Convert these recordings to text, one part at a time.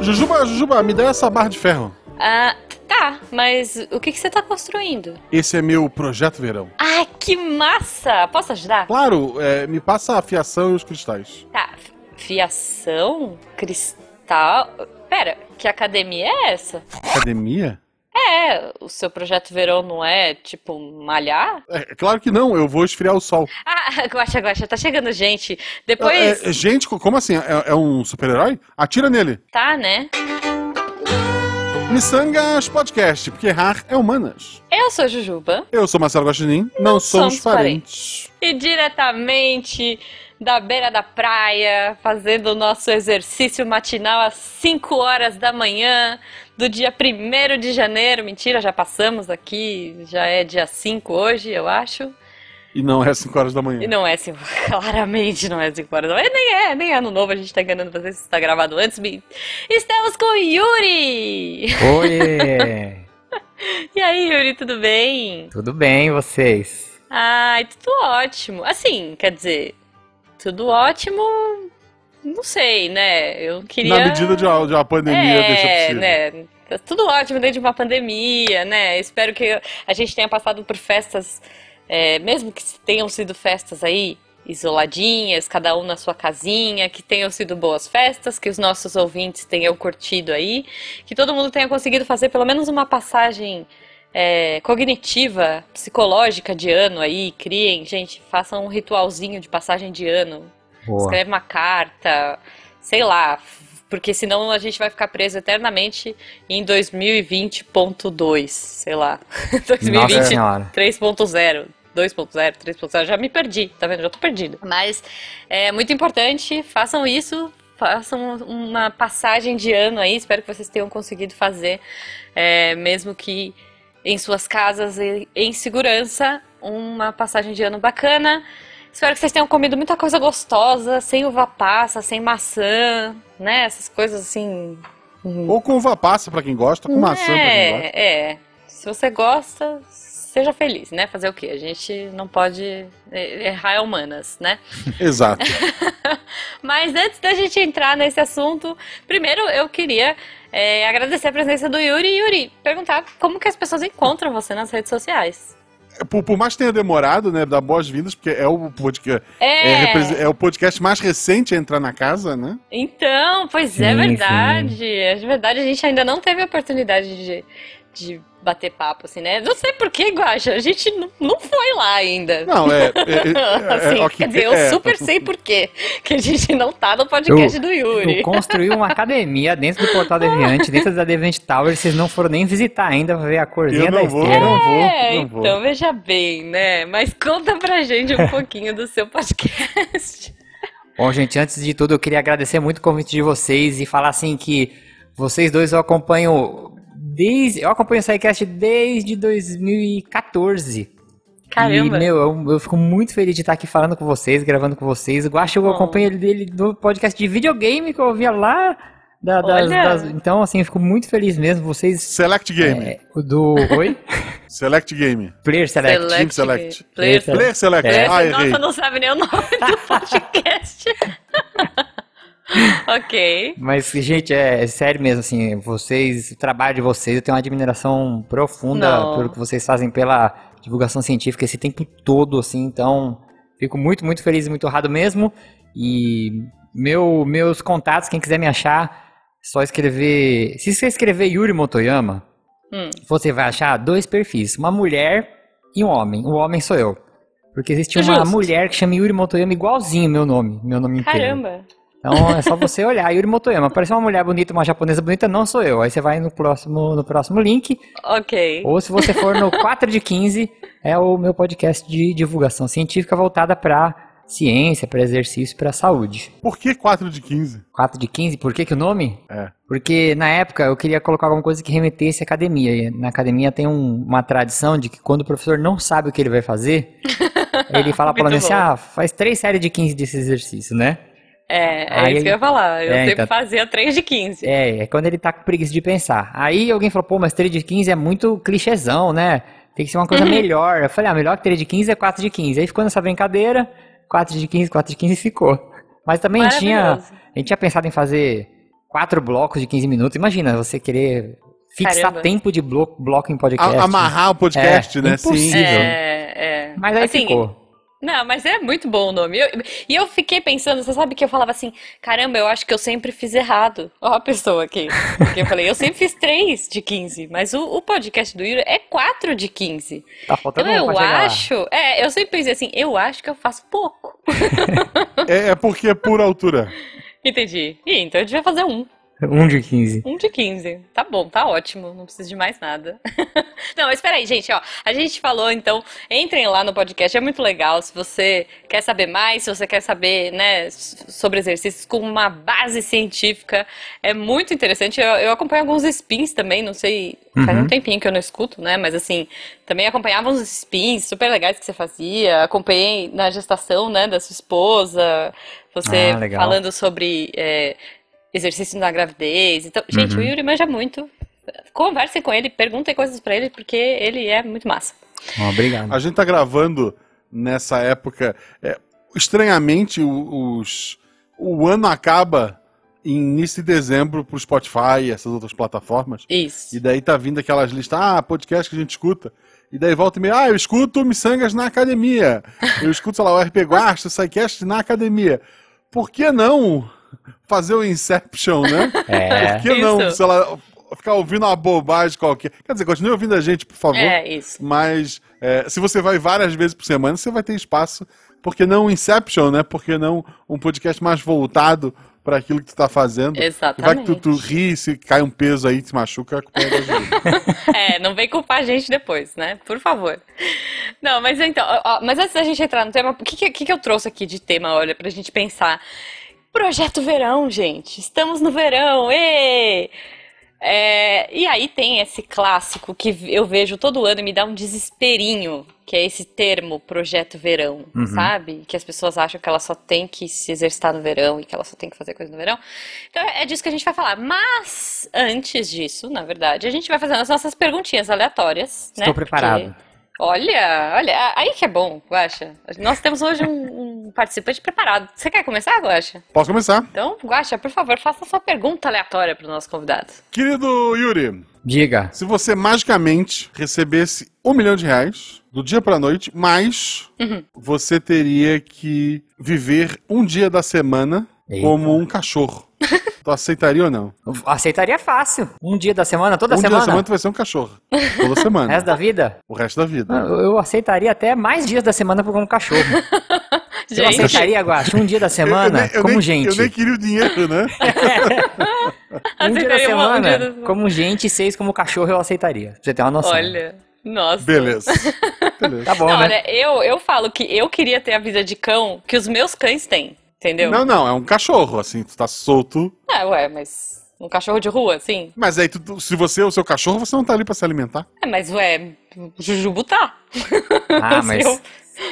Jujuba, Jujuba, me dá essa barra de ferro. Ah, tá, mas o que, que você tá construindo? Esse é meu projeto verão. Ah, que massa! Posso ajudar? Claro, é, me passa a fiação e os cristais. Tá, fiação, cristal. Pera, que academia é essa? Academia? É, o seu projeto verão não é tipo malhar? É, claro que não, eu vou esfriar o sol. Ah, Guaxa, Guaxa, tá chegando gente. Depois. É, é, gente, como assim? É, é um super-herói? Atira nele. Tá, né? Missangas Podcast, porque errar é humanas. Eu sou Jujuba. Eu sou Marcelo Guaxinim, não, somos, parentes. E diretamente da beira da praia, fazendo o nosso exercício matinal às 5 horas da manhã do dia 1 de janeiro. Mentira, já passamos aqui, já é dia 5 hoje, eu acho. E não é 5 horas da manhã. E não é 5, claramente não é 5 horas da manhã. Nem é, nem é ano novo, a gente tá enganando vocês, está gravado antes. Estamos com o Yuri! Oi! e aí, Yuri, tudo bem? Tudo bem, vocês? Ai, tudo ótimo. Assim, quer dizer, tudo ótimo, não sei, né? Eu queria. Na medida de uma, de uma pandemia, é, deixa possível. né? Tá tudo ótimo dentro de uma pandemia, né? Espero que a gente tenha passado por festas, é, mesmo que tenham sido festas aí isoladinhas, cada um na sua casinha, que tenham sido boas festas, que os nossos ouvintes tenham curtido aí, que todo mundo tenha conseguido fazer pelo menos uma passagem é, cognitiva, psicológica de ano aí, criem, gente, façam um ritualzinho de passagem de ano. Boa. Escreve uma carta, sei lá, porque senão a gente vai ficar preso eternamente em 2020.2, sei lá. 2020 Senhora. 3.0. 2.0, 3.0, já me perdi, tá vendo? Já tô perdido. Mas é muito importante, façam isso, façam uma passagem de ano aí, espero que vocês tenham conseguido fazer, é, mesmo que em suas casas e em segurança, uma passagem de ano bacana. Espero que vocês tenham comido muita coisa gostosa, sem uva passa, sem maçã, né? Essas coisas assim. Ou com uva passa pra quem gosta, com maçã pra quem gosta. É, é. Se você gosta, seja feliz, né? Fazer o quê? A gente não pode é, errar é humanas, né? Exato. Mas antes da gente entrar nesse assunto, primeiro eu queria é, agradecer a presença do Yuri e Yuri, perguntar como que as pessoas encontram você nas redes sociais. Por, por mais que tenha demorado, né, dar boas-vindas, porque é o, podcast, É. é, é o podcast mais recente a entrar na casa, né? Então, pois é Sim, verdade. É verdade, a gente ainda não teve a oportunidade de, de bater papo, assim, né? Não sei por que, Guaxa, a gente não, não foi lá ainda. Não, é. é- é- é- Assim, ok, quer dizer, eu é. super sei por quê que a gente não tá no podcast do Yuri. Eu construí uma academia dentro do Portal Deviante, dentro da Deviant Tower, vocês não foram nem visitar ainda pra ver a corzinha Eu da vou, esteira. não vou, É, não vou. então veja bem, né? Mas conta pra gente um pouquinho do seu podcast. Bom, gente, antes de tudo, eu queria agradecer muito o convite de vocês e falar assim que vocês dois eu acompanho desde. Eu acompanho o SciCast desde 2014. Caramba. E, meu, eu, eu fico muito feliz de estar aqui falando com vocês, gravando com vocês. Eu acho que eu acompanho ele dele do podcast de videogame que eu ouvia lá. da- das- das- então, assim, eu fico muito feliz mesmo. Vocês. Select Game. é, do. Oi? Select Game. Player Select. Team Select. Player Player Player Select. É. Ah, errei. Nossa, não sabe nem o nome do podcast. ok. Mas, gente, é, é sério mesmo, assim, vocês, o trabalho de vocês, eu tenho uma admiração profunda Não. pelo que vocês fazem pela divulgação científica esse tempo todo, assim, então fico muito, muito feliz e muito honrado mesmo. E meu, meus contatos, quem quiser me achar, só escrever. Se você escrever Yuri Motoyama, Hum. você vai achar dois perfis, uma mulher e um homem. O homem sou eu. Porque existe uma Justo. mulher que chama Yuri Motoyama igualzinho meu nome, meu nome inteiro. Caramba. Então é só você olhar, Yuri Motoyama. Apareceu uma mulher bonita, uma japonesa bonita, não sou eu. Aí você vai no próximo, no próximo link. Ok. Ou se você for no 4 de 15, é o meu podcast de divulgação científica voltada para ciência, para exercício, para saúde. Por que 4 de 15? 4 de 15, por que, que o nome? É. Porque na época eu queria colocar alguma coisa que remetesse à academia. E na academia tem um- uma tradição de que quando o professor não sabe o que ele vai fazer, ele fala para o aluno assim: ah, faz três séries de 15 desse exercício, né? É, é Aí isso que eu ia falar. Eu É, sempre então- fazia 3 de 15. É, é quando ele tá com preguiça de pensar. Aí alguém falou, pô, mas 3 de 15 é muito clichêzão, né? Tem que ser uma coisa melhor. Eu falei, ah, melhor que 3 de 15 é 4 de 15. Aí ficou nessa brincadeira, 4 de 15, 4 de 15 ficou. Mas também tinha, a gente tinha pensado em fazer quatro blocos de 15 minutos. Imagina, você querer fixar Caramba. tempo de blo- bloco em podcast. A- amarrar o podcast, É, né? impossível. Sim. É, é. Mas aí Assim, ficou. Não, mas é muito bom o nome. Eu- e eu fiquei pensando, você sabe que eu falava assim, caramba, eu acho que eu sempre fiz errado. Ó a pessoa aqui. Porque eu falei, eu sempre fiz 3 de 15, mas o, o podcast do Yuri é 4 de 15. Tá faltando Então um eu lá. acho, é, eu sempre pensei assim, eu acho que eu faço pouco. É, é porque é por altura. Entendi. Ih, então eu devia fazer um. Um de 15. Um de 15. Tá bom, tá ótimo. Não preciso de mais nada. Não, mas espera aí, gente, ó. A gente falou, então, entrem lá no podcast, é muito legal. Se você quer saber mais, se você quer saber, né, sobre exercícios com uma base científica, é muito interessante. Eu, eu acompanho alguns spins também, não sei, faz Uhum. um tempinho que eu não escuto, né, mas assim, também acompanhava uns spins super legais que você fazia. Acompanhei na gestação, né, da sua esposa, você Ah, falando sobre é, exercício na gravidez. Então, gente, Uhum. o Yuri manja muito. Conversem com ele, perguntem coisas pra ele, porque ele é muito massa. Obrigado. A gente tá gravando nessa época. é, estranhamente, o- os, o ano acaba em início de dezembro pro Spotify e essas outras plataformas. Isso. E daí tá vindo aquelas listas, ah, podcast que a gente escuta. E daí volta e meia, ah, eu escuto Missangas na academia. Eu escuto, sei lá, o RP Guasto, o na academia. Por que não fazer o Inception, né? É. Por que não, Isso. sei lá, ficar ouvindo uma bobagem qualquer? Quer dizer, continue ouvindo a gente, por favor. É, isso. Mas é, se você vai várias vezes por semana, você vai ter espaço. Por que não Inception, né? Por que não um podcast mais voltado para aquilo que tu tá fazendo? Vai que Exatamente. tu, tu ri, se cai um peso aí, te machuca, a culpa é da gente. É, não vem culpar a gente depois, né? Por favor. Não, mas então, ó, ó, mas antes da gente entrar no tema, o que, que, que eu trouxe aqui de tema, olha, pra gente pensar? Projeto Verão, gente. Estamos no verão, ê! É, e aí tem esse clássico que eu vejo todo ano e me dá um desesperinho, que é esse termo Projeto Verão, Uhum. sabe? Que as pessoas acham que ela só tem que se exercitar no verão e que ela só tem que fazer coisa no verão. Então é disso que a gente vai falar. Mas antes disso, na verdade, a gente vai fazendo as nossas perguntinhas aleatórias, né? Estou preparado. Porque- Olha, olha, aí que é bom, Guaxa. Nós temos hoje um, um participante preparado. Você quer começar, Guaxa? Posso começar? Então, Guaxa, por favor, faça a sua pergunta aleatória para o nosso convidado. Querido Yuri, Diga. se você magicamente recebesse um milhão de reais do dia pra noite, mas Uhum. você teria que viver um dia da semana Eita. como um cachorro. tu aceitaria ou não? Aceitaria fácil. Um dia da semana, toda um dia da semana. semana tu vai ser um cachorro. Toda semana. resto da vida? O resto da vida. Eu eu aceitaria até mais dias da semana como cachorro. Eu Gente, aceitaria, Guacho, um dia da Eu- eu semana nem- eu como nem- gente. Eu nem queria o dinheiro, né? Um dia da Aceitaria uma- um semana dia semana. como gente e seis como cachorro eu aceitaria. Você ter uma noção. olha, nossa. Beleza. Beleza. Tá bom, Não, né? olha, eu, eu falo que eu queria ter a vida de cão que os meus cães têm, entendeu? Não, não, é um cachorro, assim, tu tá solto. Ah, ué, mas um cachorro de rua, assim? Mas aí, tu- se você é o seu cachorro, você não tá ali pra se alimentar. É, mas ué, o Jujubu tá. Ah, mas eu,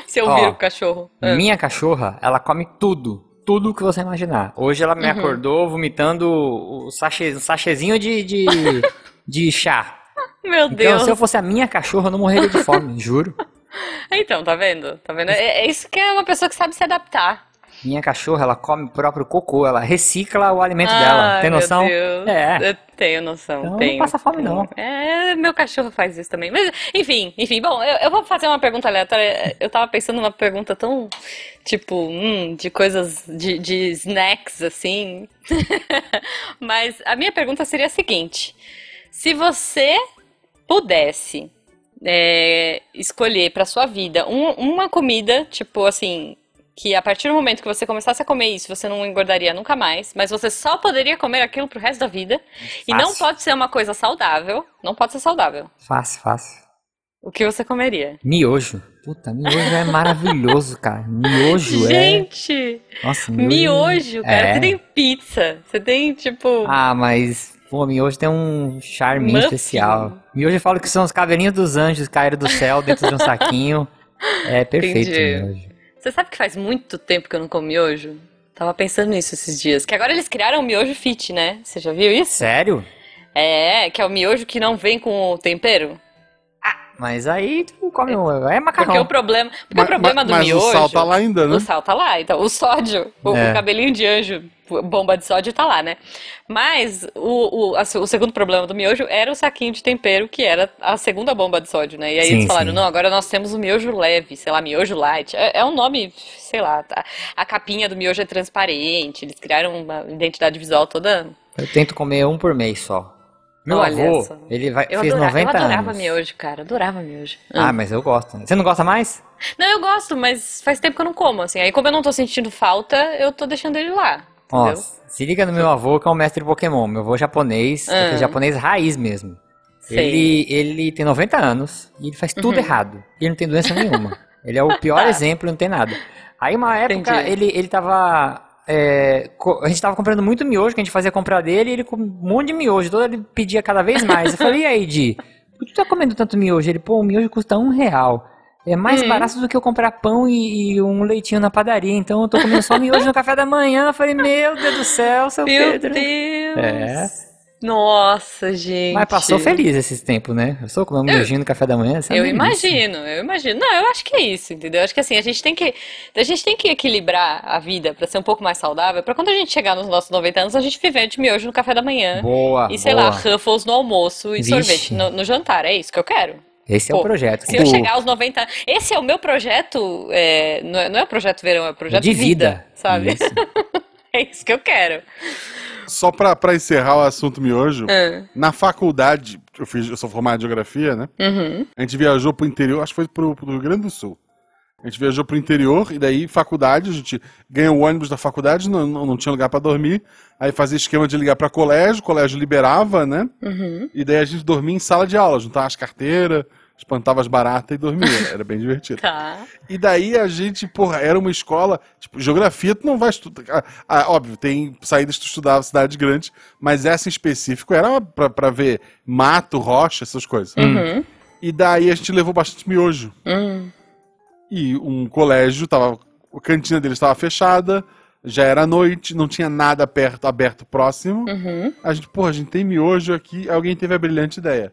se eu Ó, vir o cachorro. Ah. minha cachorra, ela come tudo. Tudo que você imaginar. Hoje ela me Uhum. acordou vomitando o sachê, um sachêzinho de, de, de chá. Meu Então, Deus. se eu fosse a minha cachorra, eu não morreria de fome, juro. Então, tá vendo? Tá vendo? É, é isso que é uma pessoa que sabe se adaptar. Minha cachorra, ela come o próprio cocô, ela recicla o alimento Ai, dela. Tem noção? Deus. É. Eu tenho noção, Então, não tenho. passa fome, não. É, meu cachorro faz isso também. Mas, enfim, enfim. Bom, eu, eu vou fazer uma pergunta aleatória. Eu tava pensando numa pergunta tão, tipo, hum, de coisas, de, de snacks, assim. Mas a minha pergunta seria a seguinte. Se você pudesse é, escolher pra sua vida um- uma comida, tipo assim, que a partir do momento que você começasse a comer isso, você não engordaria nunca mais, mas você só poderia comer aquilo pro resto da vida. E não Fácil. pode ser uma coisa saudável. Não pode ser saudável. Fácil, fácil. O que você comeria? Miojo. Puta, miojo é maravilhoso, cara. Miojo é. Gente, Nossa, miojo, cara. É. Você tem pizza. Você tem, tipo. Ah, mas. Pô, miojo tem um charme Muffin. especial. Miojo eu falo que são os cavalinhos dos anjos caíram do céu dentro de um saquinho. É perfeito Entendi. miojo. Você sabe que faz muito tempo que eu não como miojo? Tava pensando nisso esses dias. Que agora eles criaram o miojo fit, né? Você já viu isso? Sério? É, que é o miojo que não vem com o tempero. Mas aí tu come um. É macarrão. Porque o problema, porque o problema do mas miojo. o sal tá lá ainda, né? O sal tá lá, então o sódio, o, É. o cabelinho de anjo, bomba de sódio tá lá, né? Mas o, o, a- o segundo problema do miojo era o saquinho de tempero, que era a segunda bomba de sódio, né? E aí Sim, eles falaram, sim. não, agora nós temos o miojo leve, sei lá, miojo light. É, é um nome, sei lá, tá? a capinha do miojo é transparente, eles criaram uma identidade visual toda. Eu tento comer um por mês só. Meu Olha avô, só. ele vai, Eu, fez adora- 90 eu adorava anos. miojo, cara, adorava miojo. Ah, mas eu gosto. Você não gosta mais? Não, eu gosto, mas faz tempo que eu não como, assim. Aí, como eu não tô sentindo falta, eu tô deixando ele lá. Nossa, se liga no meu avô, que é um mestre Pokémon. Meu avô japonês, Ah. aquele japonês raiz mesmo. Ele, ele tem 90 anos e ele faz tudo errado. E ele não tem doença nenhuma. Ele é o pior Tá. exemplo, não tem nada. Aí uma época Entendi. ele, ele tava. é, a gente tava comprando muito miojo, que a gente fazia comprar dele, e ele com um monte de miojo. Todo ele pedia cada vez mais. Eu falei, e aí, Di? Por que tu tá comendo tanto miojo? Ele, pô, o miojo custa um real. É mais Hum. barato do que eu comprar pão e, e um leitinho na padaria. Então eu tô comendo só miojo no café da manhã. Eu falei, meu Deus do céu, seu Meu Pedro. Deus! É. Nossa, gente. Mas passou feliz esses tempos, né? Eu sou comer um miojinho no café da manhã. Eu imagino, eu imagino. Não, eu acho que é isso, entendeu? Eu acho que assim, a gente tem que, a gente tem que equilibrar a vida pra ser um pouco mais saudável, pra quando a gente chegar nos nossos 90 anos, a gente viver de miojo no café da manhã. Boa, E sei boa. lá, Ruffles no almoço e Vixe. sorvete no, no jantar. É isso que eu quero. Esse é Pô, o projeto. Se eu chegar aos 90 Esse é o meu projeto. é, não, é, não é o projeto verão, é o projeto de vida, sabe? Isso. É isso que eu quero. Só pra, pra encerrar o assunto miojo, Ah, na faculdade, eu, fiz, eu sou formado em geografia, né? uhum. A gente viajou pro interior, acho que foi pro, pro Rio Grande do Sul. A gente viajou pro interior e daí faculdade, a gente ganhou o ônibus da faculdade, não, não, não tinha lugar pra dormir. Aí fazia esquema de ligar pra colégio, o colégio liberava, né? Uhum. E daí a gente dormia em sala de aula, juntava as carteiras, espantava as baratas e dormia. Era bem divertido. Tá. E daí a gente, porra, era uma escola. Tipo, geografia tu não vai estudar. Ah, óbvio, tem saídas que tu estudava cidade grande, mas essa em específico era pra, pra ver mato, rocha, essas coisas. Uhum. E daí a gente levou bastante miojo. Uhum. E um colégio tava. A cantina deles estava fechada, já era noite, não tinha nada perto, aberto próximo. Uhum. A gente, porra, a gente tem miojo aqui, alguém teve a brilhante ideia.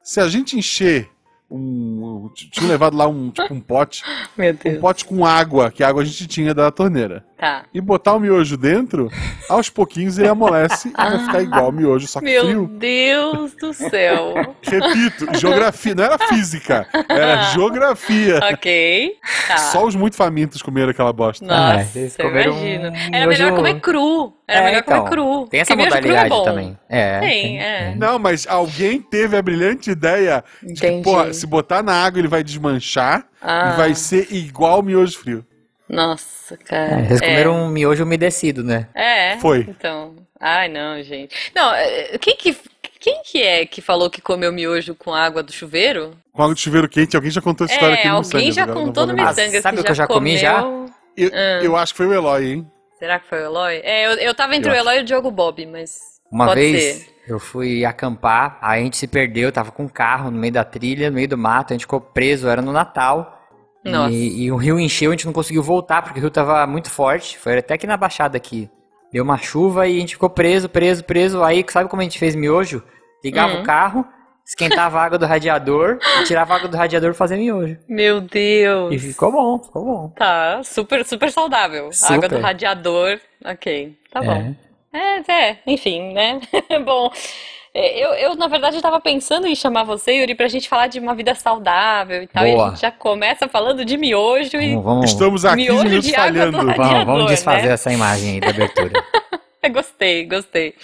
Se a gente encher um. Tinha levado lá um, tipo, um pote, Meu um pote com água, que a água a gente tinha da torneira. Tá. E botar o miojo dentro, aos pouquinhos ele amolece e vai ficar igual o miojo, só que Meu frio. Deus do céu. Repito, geografia, não era física, era geografia. ok. Tá. Só os muito famintos comeram aquela bosta. Nossa, vocês eu imagino. um Era melhor comer cru. Era É, melhor então, comer cru. Tem essa Porque cru é modalidade bom. também. É, Tem, é. Não, mas alguém teve a brilhante ideia de que, pô, se botar na água ele vai desmanchar Ah. e vai ser igual o miojo frio. Nossa, cara. É, Vocês É. comeram um miojo umedecido, né? É. Foi. Então. Ai, não, gente. Não, é, quem que, quem que é que falou que comeu miojo com água do chuveiro? Com água de chuveiro quente, alguém já contou essa história É, aqui no alguém Missangas, já contou no. Missangas Ah, sabe que o que eu já comi já? comeu- Eu, Ah. eu acho que foi o Eloy, hein? Será que foi o Eloy? É, eu, eu tava entre Eu o acho. Eloy e o Diogo Bob, mas Uma vez ser. eu fui acampar, aí a gente se perdeu, tava com um carro no meio da trilha, no meio do mato, a gente ficou preso, era no Natal. Nossa. E, e o rio encheu, a gente não conseguiu voltar, porque o rio tava muito forte. Foi até aqui na baixada aqui. Deu uma chuva e a gente ficou preso, preso, preso. Aí, sabe como a gente fez miojo? Ligava Uhum. o carro, esquentava a água do radiador, e tirava a água do radiador pra fazer miojo. Meu Deus. E ficou bom, ficou bom. Tá, super, super saudável. A água do Super. radiador, ok, tá bom. É. É, é, enfim, né? bom, é, eu, eu na verdade tava pensando em chamar você, Yuri, pra gente falar de uma vida saudável e tal. E a Boa. gente já começa falando de miojo e Vamos, vamos, Estamos a 15 Miojo de água do falhando. radiador. vamos, vamos desfazer né? essa imagem aí da abertura. gostei, gostei.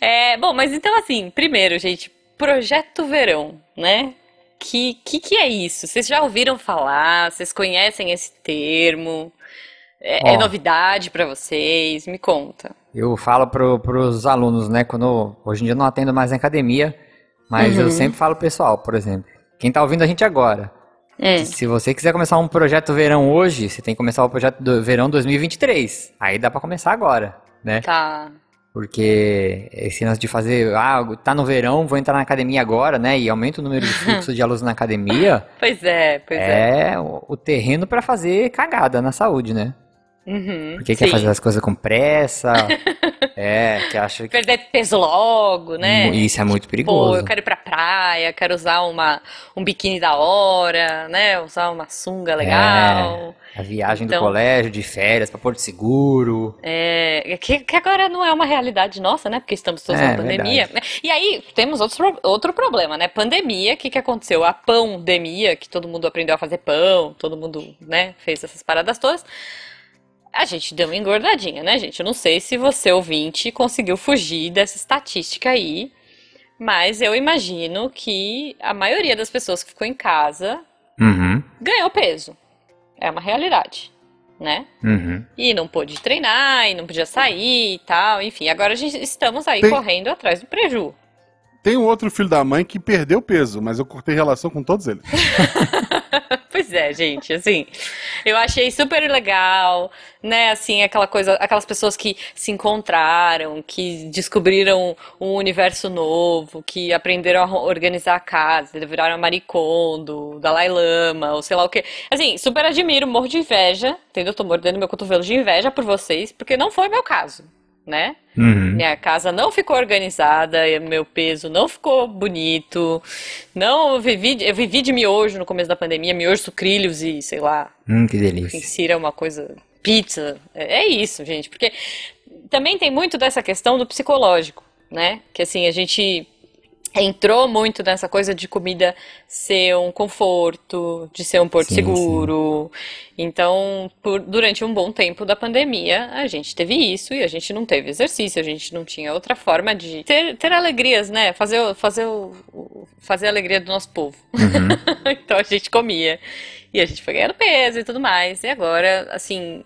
É, bom, mas então assim, primeiro, gente, Projeto Verão, né? Que, que que é isso? Vocês já ouviram falar? Vocês conhecem esse termo? É, é Ó. novidade pra vocês? Me conta. Eu falo pro, pros alunos, né? Quando hoje em dia eu não atendo mais na academia, mas Uhum. eu sempre falo pessoal, por exemplo. Quem tá ouvindo a gente agora, Hum, se você quiser começar um projeto verão hoje, você tem que começar o projeto do verão 2023. Aí dá pra começar agora, né? tá. Porque esse lance de fazer, ah, tá no verão, vou entrar na academia agora, né? E aumenta o número de fluxo de alunos na academia, Pois é, pois é. é o, o terreno pra fazer cagada na saúde, né? Uhum, Porque quer sim. fazer as coisas com pressa, É, que acha que Perder peso logo, né? isso é muito Pô, perigoso. eu quero ir pra praia, quero usar uma, um biquíni da hora, né? Usar uma sunga legal. A viagem do Então- colégio, de férias, pra Porto Seguro. É, que, que agora não é uma realidade nossa, né? Porque estamos todos É, na pandemia. E aí temos outros, pro- outro problema, né? Pandemia, o que, que aconteceu? A pandemia, que todo mundo aprendeu a fazer pão, todo mundo, né, fez essas paradas todas. A gente deu uma engordadinha, né, gente? Eu não sei se você, ouvinte, conseguiu fugir dessa estatística aí, mas eu imagino que a maioria das pessoas que ficou em casa Uhum, ganhou peso. É uma realidade, né? uhum. E não pôde treinar, e não podia sair e tal. Enfim, agora a gente estamos aí Tem- correndo atrás do preju. Tem um outro filho da mãe que perdeu peso, mas eu cortei relação com todos eles. Pois é, gente, assim, eu achei super legal, né, assim, aquela coisa, aquelas pessoas que se encontraram, que descobriram um universo novo, que aprenderam a organizar a casa, viraram Maricondo, Dalai Lama, ou sei lá o quê. Assim, super admiro, morro de inveja, entendeu? Tô mordendo meu cotovelo de inveja por vocês, porque não foi meu caso, né? Uhum. Minha casa não ficou organizada, meu peso não ficou bonito. Não, eu vivi, eu vivi de miojo no começo da pandemia, miojo, sucrilhos e sei lá, Hum, que delícia. insira uma coisa, pizza. É é isso, gente, porque também tem muito dessa questão do psicológico, né? Que assim, a gente entrou muito nessa coisa de comida ser um conforto, de ser um porto Sim, seguro. Então, por- durante um bom tempo da pandemia, a gente teve isso e a gente não teve exercício, a gente não tinha outra forma de ter, ter alegrias, né? Fazer, fazer, fazer a alegria do nosso povo. Uhum. Então a gente comia. E a gente foi ganhando peso e tudo mais. E agora, assim,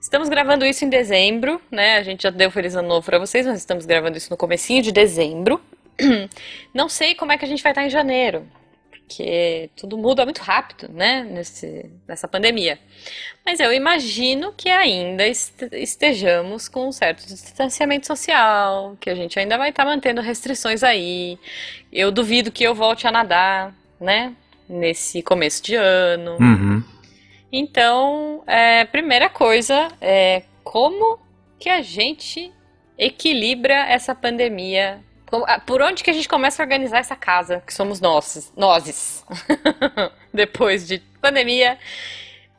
estamos gravando isso em dezembro, né? A gente já deu feliz ano novo pra vocês, mas estamos gravando isso no comecinho de dezembro. Não sei como é que a gente vai estar em janeiro, porque tudo muda muito rápido, né? Nesse, nessa pandemia. Mas eu imagino que ainda est- estejamos com um certo distanciamento social, que a gente ainda vai estar mantendo restrições aí. Eu duvido que eu volte a nadar, né? Nesse começo de ano. Uhum. Então, é, primeira coisa é como que a gente equilibra essa pandemia? Ah, Por onde que a gente começa a organizar essa casa, que somos nós, nozes? Depois de pandemia,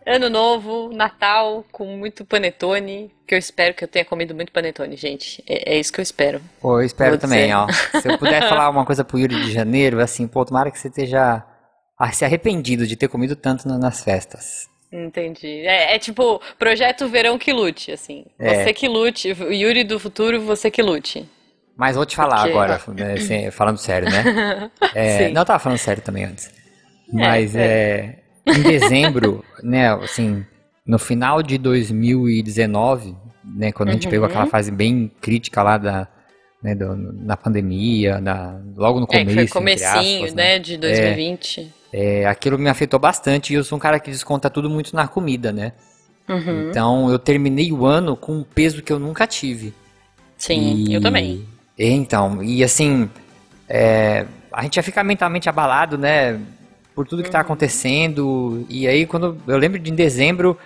ano novo, Natal, com muito panetone, que eu espero que eu tenha comido muito panetone, gente. É, é isso que eu espero. Pô, eu espero Vou também, dizer. ó. Se eu puder falar uma coisa pro Yuri de janeiro, assim, pô, tomara que você esteja ah, se arrependido de ter comido tanto na- nas festas. Entendi. É, é tipo, projeto verão que lute, assim. É. Você que lute, Yuri do futuro, você que lute. Mas vou te falar Porque- agora, né, sem- falando sério, né? É, não, eu tava falando sério também antes. Mas é, em dezembro, né, assim, no final de 2019, né, quando a gente Uhum. pegou aquela fase bem crítica lá da, né, do- na pandemia, na, logo no É, começo, foi entre comecinho, aspas, né, de 2020. É, aquilo me afetou bastante e eu sou um cara que desconta tudo muito na comida, né? Uhum. Então eu terminei o ano com um peso que eu nunca tive. Sim, E- eu também. É, Então, e assim, é, a gente já fica mentalmente abalado, né? Por tudo que tá Uhum. acontecendo. E aí, quando eu lembro de em dezembro,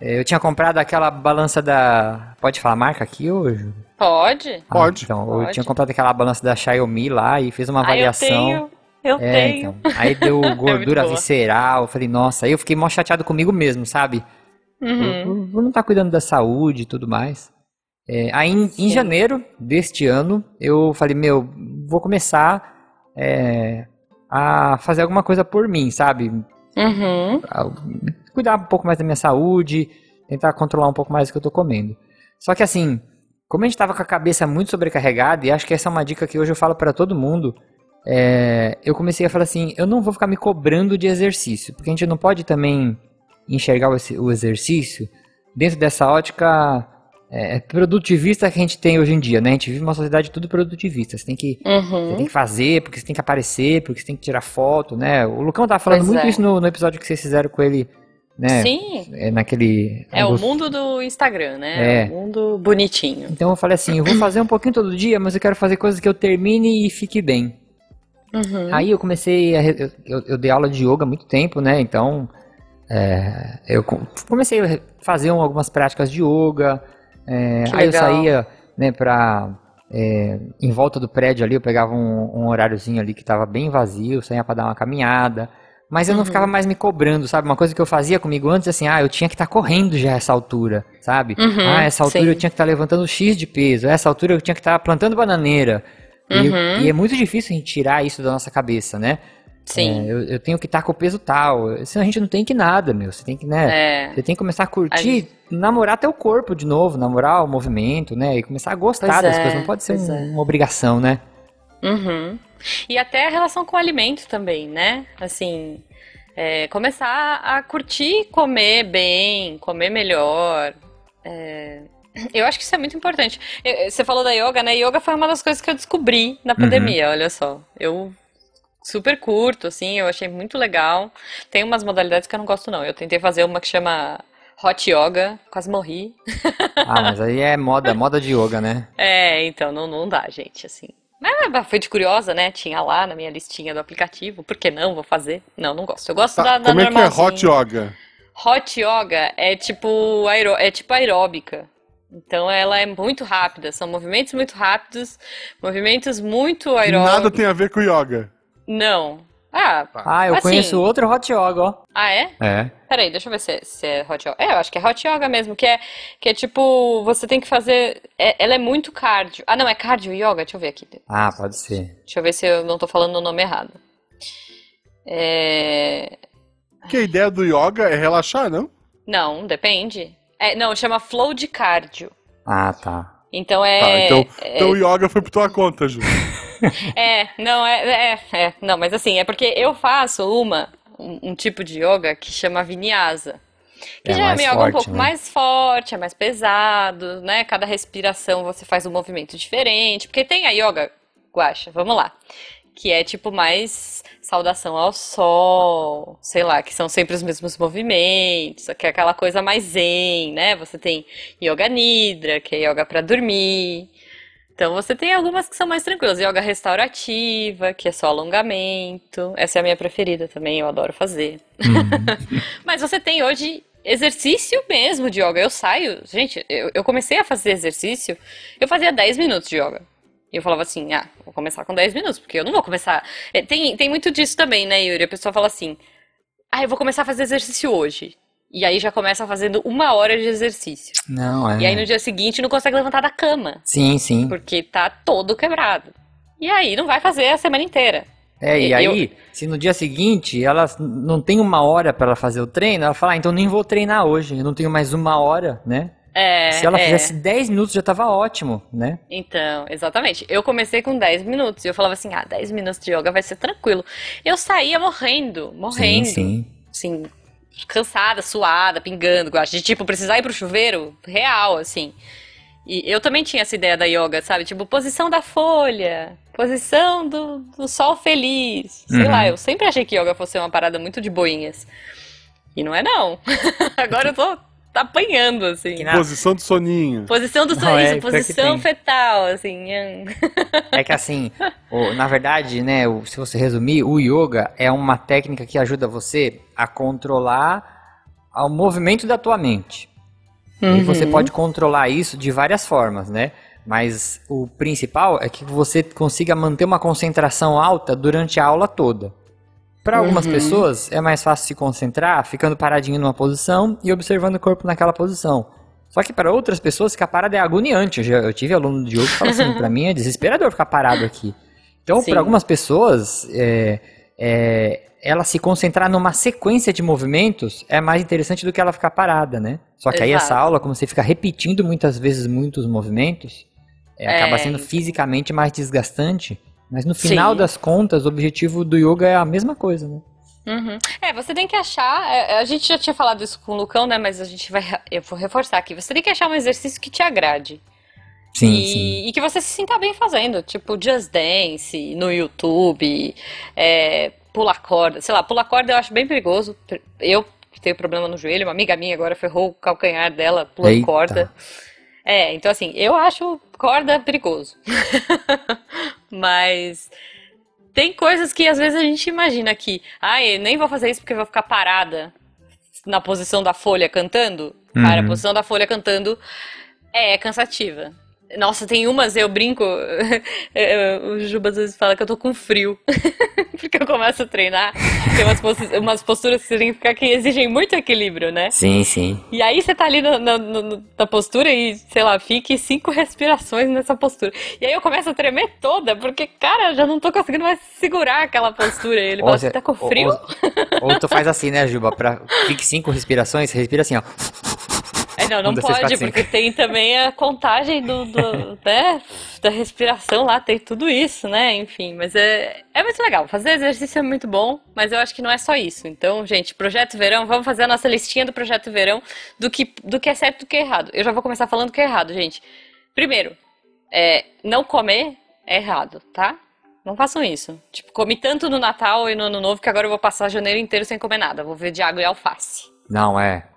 é, eu tinha comprado aquela balança da. Pode falar a marca aqui hoje? Pode? Ah, Pode. então, eu Pode. tinha comprado aquela balança da Xiaomi lá e fiz uma Ah, eu avaliação. tenho, eu É, tenho. então. Aí deu gordura boa. visceral. Eu falei, nossa, aí eu fiquei mó chateado comigo mesmo, sabe? Uhum. Por, por não estar cuidando da saúde e tudo mais. É, aí em, em janeiro deste ano, eu falei, meu, vou começar é, a fazer alguma coisa por mim, sabe? Uhum. Cuidar um pouco mais da minha saúde, tentar controlar um pouco mais o que eu tô comendo. Só que assim, como a gente tava com a cabeça muito sobrecarregada, e acho que essa é uma dica que hoje eu falo para todo mundo, é, eu comecei a falar assim, eu não vou ficar me cobrando de exercício, porque a gente não pode também enxergar o exercício dentro dessa ótica é, produtivista que a gente tem hoje em dia, né? A gente vive uma sociedade tudo produtivista. Você tem que você Uhum. tem que fazer, porque você tem que aparecer, porque você tem que tirar foto, né? O Lucão tava falando Pois muito é. isso no, no episódio que vocês fizeram com ele, né? Sim, É, naquele. é o mundo do Instagram, né? É. O mundo bonitinho. Então eu falei assim, eu vou fazer um pouquinho todo dia, mas eu quero fazer coisas que eu termine e fique bem. Uhum. Aí eu comecei, a, eu, eu- dei aula de yoga há muito tempo, né? Então é, eu co- comecei a fazer um- algumas práticas de yoga. É, aí eu saía, né, pra é, em volta do prédio ali, eu pegava um, um horáriozinho ali que estava bem vazio, saía para dar uma caminhada. Mas eu não uhum. ficava mais me cobrando, sabe? Uma coisa que eu fazia comigo antes, assim, ah, eu tinha que estar tá correndo já essa altura, sabe? Uhum, ah, essa altura sim. eu tinha que estar tá levantando X de peso, essa altura eu tinha que estar tá plantando bananeira. Uhum. E, e, é muito difícil a gente tirar isso da nossa cabeça, né? Sim. É, eu, eu, tenho que estar com o peso tal. Senão a gente não tem que nada, meu. Você tem que, né? É. Você tem que começar a curtir, a gente... namorar teu corpo de novo, namorar o movimento, né? E começar a gostar pois das é, coisas. Não pode ser um, é. uma obrigação, né? Uhum. E até a relação com o alimento também, né? Assim, é, começar a curtir comer bem, comer melhor. É, eu acho que isso é muito importante. Você falou da yoga, né? Yoga foi uma das coisas que eu descobri na uhum. pandemia, uhum. olha só. Eu super curto, assim, eu achei muito legal. Tem umas modalidades que eu não gosto, não. Eu tentei fazer uma que chama Hot Yoga, quase morri. Ah, mas aí é moda, moda de yoga, né? É, então não, não dá, gente, assim. Mas foi de curiosa, né? Tinha lá na minha listinha do aplicativo. Por que não? Vou fazer. Não, não gosto. Eu gosto tá, da, da Como é que é Hot Yoga? Hot Yoga é tipo, aeró é tipo aeróbica. Então ela é muito rápida. São movimentos muito rápidos, movimentos muito aeróbicos. Nada tem a ver com yoga. Não. Ah, ah eu assim... conheço outro hot yoga, ó. Ah, é? É. Peraí, deixa eu ver se é, se é hot yoga. É, eu acho que é hot yoga mesmo, que é, que é tipo, você tem que fazer. É, ela é muito cardio. Ah, não, é cardio yoga? Deixa eu ver aqui. Ah, pode ser. Deixa eu ver se eu não tô falando o nome errado. É. Que a ideia do yoga é relaxar, não? Não, depende. É, não, chama flow de cardio. Ah, tá. Então é. Tá, então, é... então o yoga foi por tua conta, Ju. é, não, é, é, é, Não, mas assim, é porque eu faço uma, um, um tipo de yoga que chama vinyasa. Que é já é um yoga forte, um pouco né? mais forte, é mais pesado, né? Cada respiração você faz um movimento diferente. Porque tem a yoga, guacha, vamos lá. Que é tipo mais saudação ao sol, sei lá, que são sempre os mesmos movimentos, que é aquela coisa mais zen, né? Você tem yoga nidra, que é yoga para dormir. Então você tem algumas que são mais tranquilas. Yoga restaurativa, que é só alongamento. Essa é a minha preferida também, eu adoro fazer. Uhum. Mas você tem hoje exercício mesmo de yoga. Eu saio, gente, eu, eu comecei a fazer exercício, eu fazia 10 minutos de yoga. E eu falava assim, ah, vou começar com 10 minutos, porque eu não vou começar. É, tem, tem muito disso também, né, Yuri? A pessoa fala assim, ah, eu vou começar a fazer exercício hoje. E aí já começa fazendo uma hora de exercício. Não, é. E aí no dia seguinte não consegue levantar da cama. Sim, sim. Porque tá todo quebrado. E aí não vai fazer a semana inteira. É, e, e aí, eu... se no dia seguinte ela não tem uma hora para ela fazer o treino, ela fala, ah, então nem vou treinar hoje, eu não tenho mais uma hora, né? É, Se ela é. fizesse 10 minutos já tava ótimo, né? Então, exatamente. Eu comecei com 10 minutos e eu falava assim: ah, 10 minutos de yoga vai ser tranquilo. Eu saía morrendo, morrendo. Sim, sim. Assim, cansada, suada, pingando, de tipo precisar ir pro chuveiro, real, assim. E eu também tinha essa ideia da yoga, sabe? Tipo, posição da folha, posição do, do sol feliz. Sei uhum. lá, eu sempre achei que yoga fosse uma parada muito de boinhas. E não é não. Agora eu tô apanhando, assim. Posição do soninho. Posição do soninho, é, posição fetal, assim. é que assim, na verdade, né, se você resumir, o yoga é uma técnica que ajuda você a controlar o movimento da tua mente. Uhum. E você pode controlar isso de várias formas, né? Mas o principal é que você consiga manter uma concentração alta durante a aula toda. Para algumas uhum. pessoas é mais fácil se concentrar ficando paradinho numa posição e observando o corpo naquela posição. Só que para outras pessoas ficar parado é agoniante. Eu, já, eu tive aluno de yoga que fala assim, para mim é desesperador ficar parado aqui. Então, para algumas pessoas, é, é, ela se concentrar numa sequência de movimentos é mais interessante do que ela ficar parada, né? Só que Exato. aí essa aula, como você fica repetindo muitas vezes muitos movimentos, é, acaba sendo fisicamente mais desgastante. Mas no final Sim. das contas, o objetivo do yoga é a mesma coisa, né? Uhum. É, você tem que achar. É, a gente já tinha falado isso com o Lucão, né? Mas a gente vai. Eu vou reforçar aqui. Você tem que achar um exercício que te agrade. Sim, e, sim. e que você se sinta bem fazendo. Tipo, Just Dance no YouTube, é, pular corda. Sei lá, pular corda eu acho bem perigoso. Eu tenho problema no joelho, uma amiga minha agora ferrou o calcanhar dela pulando corda. É, então assim, eu acho corda perigoso. Mas tem coisas que às vezes a gente imagina que, ah, eu nem vou fazer isso porque vou ficar parada na posição da folha cantando. Uhum. Cara, a posição da folha cantando é cansativa. Nossa, tem umas, eu brinco. o Juba às vezes fala que eu tô com frio. Porque eu começo a treinar. Tem umas, posturas, umas posturas que você tem que ficar que exigem muito equilíbrio, né? Sim, sim. E aí você tá ali na, na, na, postura e, sei lá, fique cinco respirações nessa postura. E aí eu começo a tremer toda, porque, cara, já não tô conseguindo mais segurar aquela postura. E ele ou fala, você tá com frio? Ou, ou, tu faz assim, né, Juba? Pra, fique cinco respirações, respira assim, ó. É, não, não pode, porque tem também a contagem do, do né, da respiração lá, tem tudo isso, né? Enfim, mas é, é muito legal. Fazer exercício é muito bom, mas eu acho que não é só isso. Então, gente, projeto verão, vamos fazer a nossa listinha do projeto verão do que, do que é certo e do que é errado. Eu já vou começar falando do que é errado, gente. Primeiro, é, não comer é errado, tá? Não façam isso. Tipo, comi tanto no Natal e no Ano Novo que agora eu vou passar janeiro inteiro sem comer nada. Vou ver de água e alface. Não, é.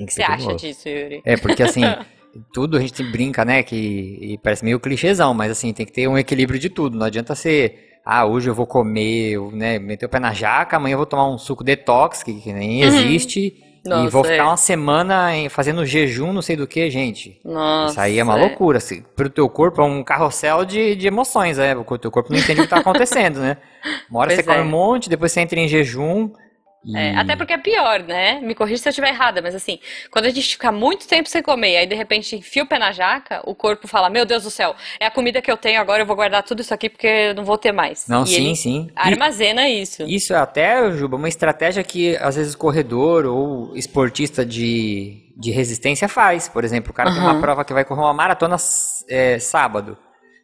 O que você acha disso, Yuri? É, porque assim, tudo a gente brinca, né, que parece meio clichêzão, mas assim, tem que ter um equilíbrio de tudo. Não adianta ser, ah, hoje eu vou comer, né, meter o pé na jaca, amanhã eu vou tomar um suco detox, que, que nem uhum. existe, Nossa, e vou ficar é. uma semana fazendo jejum, não sei do que, gente. Nossa, Isso aí é uma é. loucura. Assim, pro teu corpo é um carrossel de, de emoções, né? O teu corpo não entende o que tá acontecendo, né? Uma hora pois você come é. um monte, depois você entra em jejum, e... É, até porque é pior, né? Me corrija se eu estiver errada, mas assim, quando a gente fica muito tempo sem comer, aí de repente enfia o pé na jaca, o corpo fala: Meu Deus do céu, é a comida que eu tenho, agora eu vou guardar tudo isso aqui porque eu não vou ter mais. Não, e sim, sim. Armazena e... isso. Isso é até, Juba, uma estratégia que às vezes corredor ou esportista de, de resistência faz. Por exemplo, o cara uhum. tem uma prova que vai correr uma maratona é, sábado.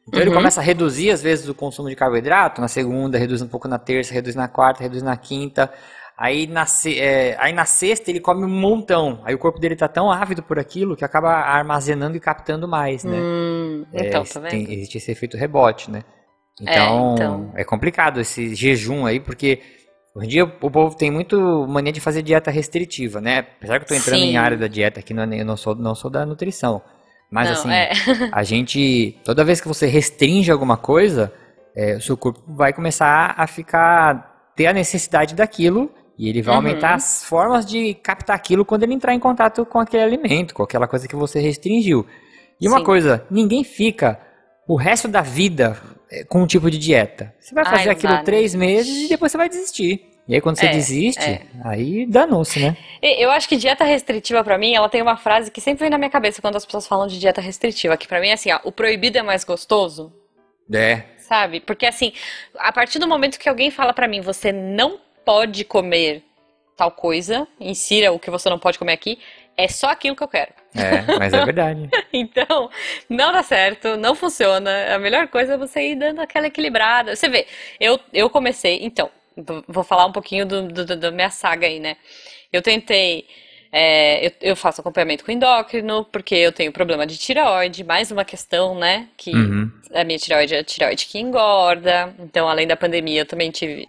Então uhum. ele começa a reduzir, às vezes, o consumo de carboidrato, na segunda, reduz um pouco na terça, reduz na quarta, reduz na quinta. Aí na, é, aí na sexta ele come um montão. Aí o corpo dele tá tão ávido por aquilo que acaba armazenando e captando mais, né? Hum, então, é, tá vendo? Tem, existe esse efeito rebote, né? Então é, então, é complicado esse jejum aí, porque hoje em dia o povo tem muito mania de fazer dieta restritiva, né? Apesar que eu tô entrando Sim. em área da dieta aqui, não, é eu não sou, não sou da nutrição. Mas não, assim, é. a gente, toda vez que você restringe alguma coisa, é, o seu corpo vai começar a ficar, ter a necessidade daquilo e ele vai uhum. aumentar as formas de captar aquilo quando ele entrar em contato com aquele alimento, com aquela coisa que você restringiu. E uma Sim. coisa, ninguém fica o resto da vida é, com um tipo de dieta. Você vai fazer Ai, aquilo dá, três né? meses e depois você vai desistir. E aí quando você é, desiste, é. aí danou-se, né? Eu acho que dieta restritiva para mim, ela tem uma frase que sempre vem na minha cabeça quando as pessoas falam de dieta restritiva, que para mim é assim, ó, o proibido é mais gostoso. É. Sabe? Porque assim, a partir do momento que alguém fala para mim, você não pode comer tal coisa, insira o que você não pode comer aqui, é só aquilo que eu quero. É, mas é verdade. então, não dá certo, não funciona. A melhor coisa é você ir dando aquela equilibrada. Você vê, eu, eu comecei, então, vou falar um pouquinho do, do, da minha saga aí, né? Eu tentei. É, eu, eu, faço acompanhamento com endócrino, porque eu tenho problema de tireoide, mais uma questão, né? Que uhum. a minha tireoide é a tireoide que engorda. Então, além da pandemia, eu também tive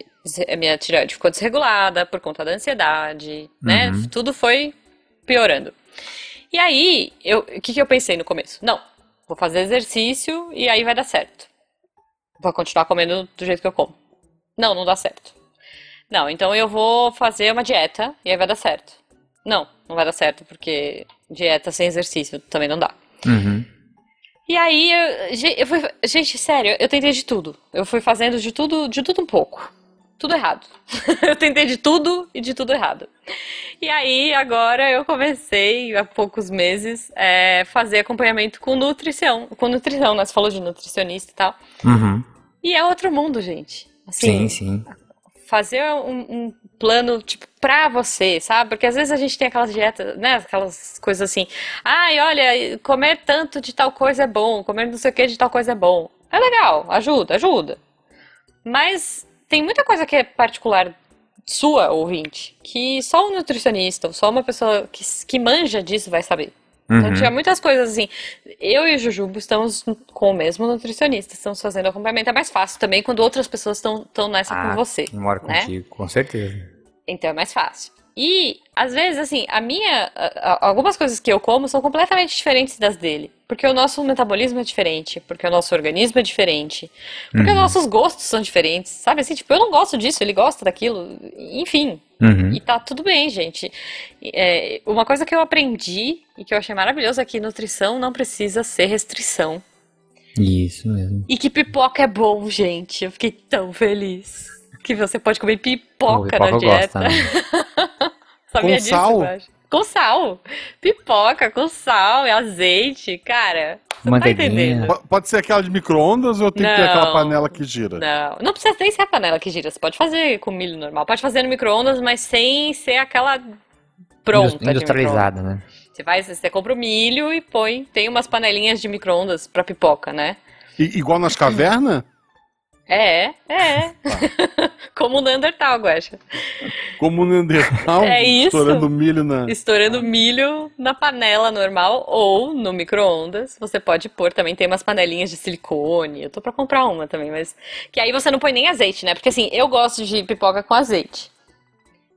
a minha tireoide ficou desregulada por conta da ansiedade, né? Uhum. Tudo foi piorando. E aí, eu, o que, que eu pensei no começo? Não, vou fazer exercício e aí vai dar certo. Vou continuar comendo do jeito que eu como. Não, não dá certo. Não, então eu vou fazer uma dieta e aí vai dar certo. Não, não vai dar certo porque dieta sem exercício também não dá. Uhum. E aí, eu, eu fui, gente, sério, eu tentei de tudo. Eu fui fazendo de tudo, de tudo um pouco tudo errado. eu tentei de tudo e de tudo errado. E aí, agora eu comecei, há poucos meses, é, fazer acompanhamento com nutrição. Com nutrição, né? Você falou de nutricionista e tal. Uhum. E é outro mundo, gente. Assim, sim, sim. Fazer um, um, plano, tipo, pra você, sabe? Porque às vezes a gente tem aquelas dietas, né? Aquelas coisas assim. Ai, olha, comer tanto de tal coisa é bom, comer não sei o que de tal coisa é bom. É legal, ajuda, ajuda. Mas tem muita coisa que é particular sua, ouvinte, que só um nutricionista, ou só uma pessoa que, que manja disso vai saber. Então, uhum. Então tinha muitas coisas assim. Eu e o Jujubo estamos com o mesmo nutricionista, estamos fazendo acompanhamento. É mais fácil também quando outras pessoas estão nessa ah, com você. Mora né? contigo, com certeza. Então é mais fácil. E, às vezes, assim, a minha. algumas coisas que eu como são completamente diferentes das dele. Porque o nosso metabolismo é diferente, porque o nosso organismo é diferente, porque uhum. os nossos gostos são diferentes, sabe? Assim, tipo, eu não gosto disso, ele gosta daquilo, enfim. Uhum. E tá tudo bem, gente. É, uma coisa que eu aprendi e que eu achei maravilhoso é que nutrição não precisa ser restrição. Isso mesmo. E que pipoca é bom, gente. Eu fiquei tão feliz. Que você pode comer pipoca, pipoca na dieta. gosto. Sabia Com disso, sal? Com sal. Pipoca com sal e azeite. Cara, você não tá entendendo. Po- Pode ser aquela de micro-ondas ou tem que ter Não. aquela panela que gira? Não, não precisa nem ser a panela que gira. Você pode fazer com milho normal. Pode fazer no micro-ondas, mas sem ser aquela pronta de Industrializada, né? Você faz, você compra o milho e põe. Tem umas panelinhas de micro-ondas pra pipoca, né? I- igual nas cavernas? É, é. Como o Neandertal, Guaxa. Como no Neandertal, É isso. estourando milho na... Estourando milho na panela normal ou no micro-ondas. Você pode pôr também, tem umas panelinhas de silicone. Eu tô pra comprar uma também, mas. Que aí você não põe nem azeite, né? Porque assim, eu gosto de pipoca com azeite.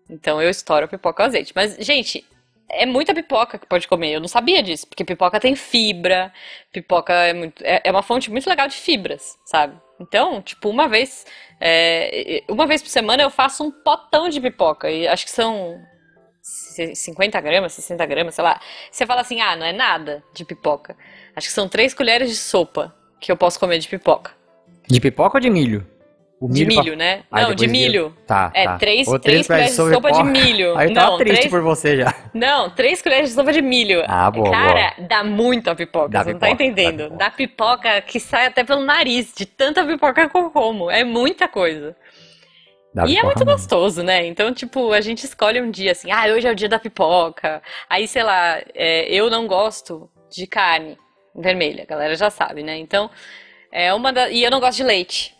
Então eu estouro a pipoca com azeite. Mas, gente, é muita pipoca que pode comer. Eu não sabia disso, porque pipoca tem fibra. Pipoca é, muito, é, é uma fonte muito legal de fibras, sabe? Então, tipo, uma vez. é, uma vez por semana eu faço um potão de pipoca. E acho que são 50 gramas, 60 gramas, sei lá. Você fala assim, ah, não é nada de pipoca. Acho que são três colheres de sopa que eu posso comer de pipoca. De pipoca ou de milho? O De pra- milho, né? Aí Não, de milho. Tá, É, tá. três, Ou três colheres de sopa de pipoca. milho. Aí eu tava Não, triste três, por você já. não, três colheres de sopa de milho. Ah, boa, Cara, dá muito a pipoca, Dá você não tá pipoca, dá entendendo. pipoca. Dá pipoca que sai até pelo nariz, de tanta pipoca que eu como. É muita coisa. Dá E é pipoca muito mesmo. gostoso, né? Então, tipo, a gente escolhe um dia assim, ah, hoje é o dia da pipoca. Aí, sei lá, é, eu não gosto de carne vermelha, a galera já sabe, né? Então, é uma da... E eu não gosto de leite.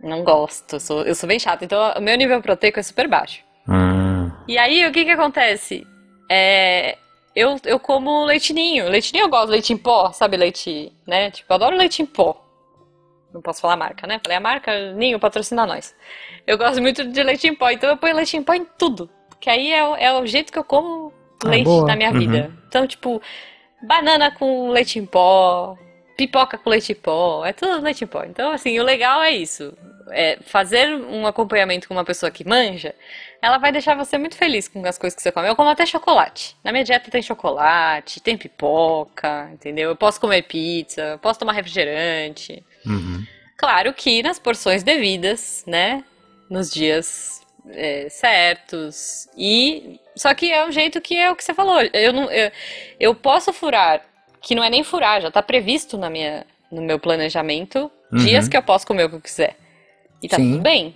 Não gosto, eu sou, eu sou bem chata. Então, o meu nível proteico é super baixo. Hum, E aí, o que que acontece? É, eu, eu como leitinho. Leitinho eu gosto, leite em pó, sabe? Leite, né? Tipo, eu adoro leite em pó. Não posso falar a marca, né? Falei a marca, Ninho, patrocina nós. Eu gosto muito de leite em pó, então eu ponho leite em pó em tudo. Que aí é, o- é o jeito que eu como Ah, leite boa. na minha Uhum. vida. Então, tipo, banana com leite em pó, pipoca com leite em pó, é tudo leite em pó. Então, assim, o legal é isso. É fazer um acompanhamento com uma pessoa que manja, ela vai deixar você muito feliz com as coisas que você come. Eu como até chocolate. Na minha dieta tem chocolate, tem pipoca, entendeu? Eu posso comer pizza, eu posso tomar refrigerante. uhum. Claro que nas porções devidas, né? Nos dias é, certos. E só que é um jeito que é o que você falou. Eu não, eu, eu posso furar, que não é nem furar, já tá previsto na minha, no meu planejamento dias Uhum. que eu posso comer o que eu quiser. E tá Sim. tudo bem.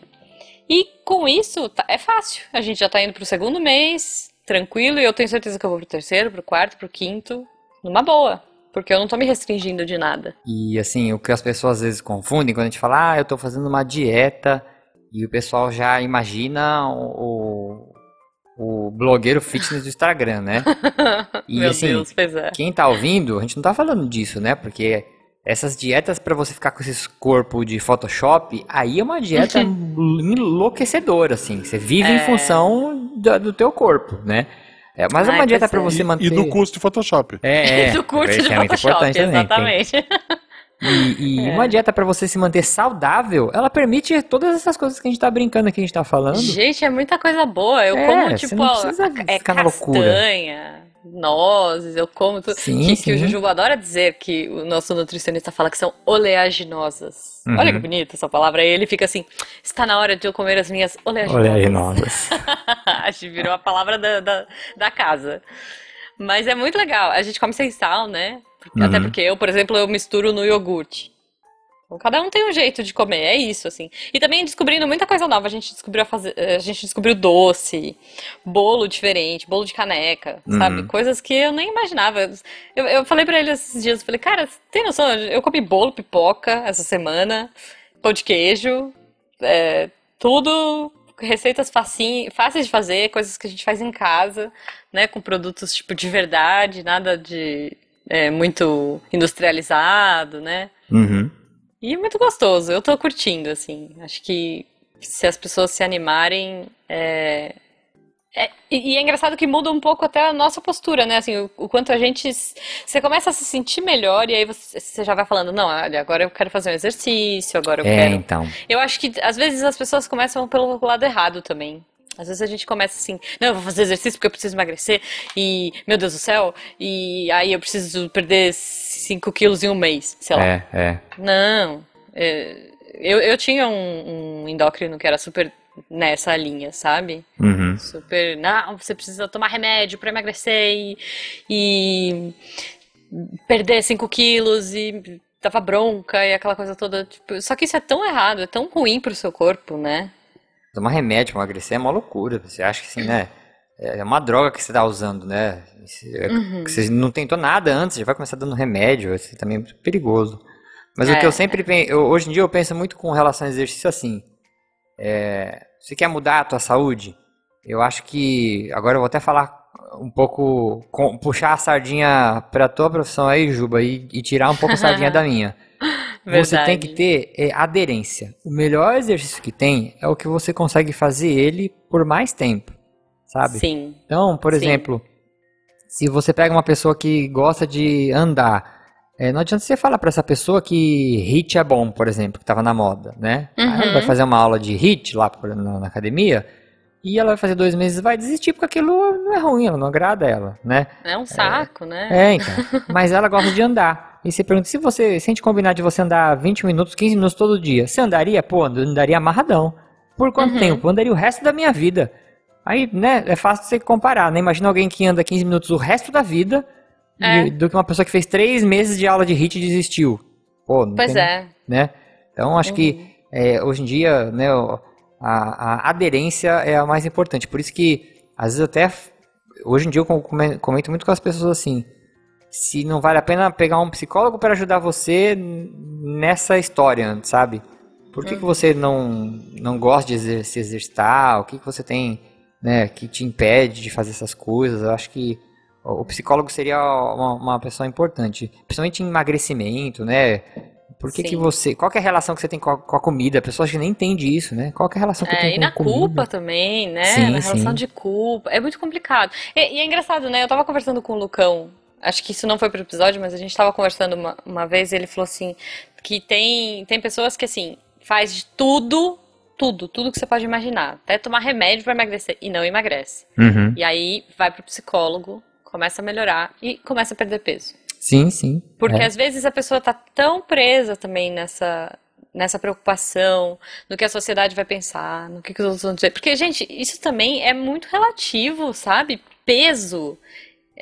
E com isso tá- é fácil. A gente já tá indo pro segundo mês, tranquilo, e eu tenho certeza que eu vou pro terceiro, pro quarto, pro quinto, numa boa. Porque eu não tô me restringindo de nada. E assim, o que as pessoas às vezes confundem quando a gente fala, ah, eu tô fazendo uma dieta, e o pessoal já imagina o, o, blogueiro fitness do Instagram, né? E Meu assim, Deus, pois é. Quem tá ouvindo, a gente não tá falando disso, né? Porque essas dietas pra você ficar com esses corpos de Photoshop, aí é uma dieta enlouquecedora, assim. Você vive em É. função do, do teu corpo, né? É, mas é uma dieta pra é. você E, manter. e do curso de Photoshop. É, é. do curso Isso de é muito Photoshop, importante também. E, e É. uma dieta pra você se manter saudável, ela permite todas essas coisas que a gente tá brincando aqui, a gente tá falando. Gente, é muita coisa boa. Eu É, como, tipo, não precisa é na loucura. castanha, nozes, eu como tudo. Sim, que, sim. que o Jujuba adora dizer que o nosso nutricionista fala que são oleaginosas. Uhum. Olha que bonita essa palavra. Aí ele fica assim, está na hora de eu comer as minhas oleaginosas. Oleaginosas. Acho que virou a palavra da, da, da casa. Mas é muito legal. A gente come sem sal, né? Porque- Até Uhum. porque eu, por exemplo, eu misturo no iogurte. Então, cada um tem um jeito de comer, é isso, assim. E também descobrindo muita coisa nova. A gente descobriu a fazer, a gente descobriu doce, bolo diferente, bolo de caneca, sabe? Uhum. Coisas que eu nem imaginava. Eu, eu falei pra ele esses dias, eu falei, cara, você tem noção? Eu comi bolo, pipoca essa semana, pão de queijo, é, tudo receitas facinho, fáceis de fazer, coisas que a gente faz em casa, né, com produtos tipo de verdade, nada de é, muito industrializado, né? Uhum. E muito gostoso, eu tô curtindo, assim. Acho que se as pessoas se animarem, é... é- e é engraçado que muda um pouco até a nossa postura, né? Assim, o, o quanto a gente. Você começa a se sentir melhor e aí você, você já vai falando, não, olha, agora eu quero fazer um exercício, agora eu É, quero então. eu acho que às vezes as pessoas começam pelo lado errado também. Às vezes a gente começa assim, não, eu vou fazer exercício porque eu preciso emagrecer e, meu Deus do céu, e aí eu preciso perder 5 quilos em um mês, sei lá. É, é. Não, é, eu, eu tinha um, um endócrino que era super nessa linha, sabe? Uhum. Super, não, você precisa tomar remédio pra emagrecer e, e perder 5 quilos e dava bronca e aquela coisa toda. Tipo, só que isso é tão errado, é tão ruim pro seu corpo, né? Tomar remédio pra emagrecer é uma loucura. Você acha que assim, né? É uma droga que você tá usando, né? Você, Uhum. você não tentou nada antes, já vai começar dando remédio, isso também é muito perigoso. Mas o É. que eu sempre penso, hoje em dia eu penso muito com relação ao exercício assim. É, você quer mudar a tua saúde? Eu acho que agora eu vou até falar um pouco, com- puxar a sardinha pra tua profissão aí, Juba, e, e tirar um pouco a sardinha da minha. Você tem que ter é, aderência. O melhor exercício que tem é o que você consegue fazer ele por mais tempo, sabe? Sim. Então, por Sim. exemplo, se você pega uma pessoa que gosta de andar, é, não adianta você falar pra essa pessoa que HIIT é bom, por exemplo, que tava na moda, né? Aí ela Uhum. vai fazer uma aula de HIIT lá na, na academia e ela vai fazer dois meses e vai desistir porque aquilo não é ruim, ela não agrada ela, né? É um saco, né? É, então. Mas ela gosta de andar. E você pergunta, se você, se a gente combinar de você andar 20 minutos, 15 minutos todo dia, você andaria? Pô, eu andaria amarradão. Por quanto Uhum. tempo? Eu andaria o resto da minha vida. Aí, né, é fácil você comparar, né? Imagina alguém que anda 15 minutos o resto da vida É. e- do que uma pessoa que fez 3 meses de aula de HIIT e desistiu. Pô, não Pois tem- é. né? Então acho Uhum. que é, hoje em dia, né, a, a aderência é a mais importante. Por isso que às vezes até hoje em dia eu com- come- comento muito com as pessoas assim, se não vale a pena pegar um psicólogo para ajudar você nessa história, sabe? Por que, que você não não gosta de se exercitar? O que, que você tem, né, que te impede de fazer essas coisas? Eu acho que o psicólogo seria uma, uma pessoa importante, principalmente em emagrecimento, né? Por que, que você. Qual que é a relação que você tem com a, com a comida? A pessoa acho que nem entende isso, né? Qual que é a relação que É, e com na a comida? culpa também, né? Sim, na relação sim. de culpa. É muito complicado. E, e é engraçado, né? Eu tava conversando com o Lucão. Acho que isso não foi pro episódio, mas a gente tava conversando uma, uma vez e ele falou assim: que tem, tem pessoas que, assim, faz de tudo, tudo, tudo que você pode imaginar. Até tomar remédio pra emagrecer e não emagrece. Uhum. E aí vai pro psicólogo, começa a melhorar e começa a perder peso. Sim, sim. Porque é. às vezes a pessoa tá tão presa também nessa, nessa preocupação, no que a sociedade vai pensar, no que, que os outros vão dizer. Porque, gente, isso também é muito relativo, sabe? Peso.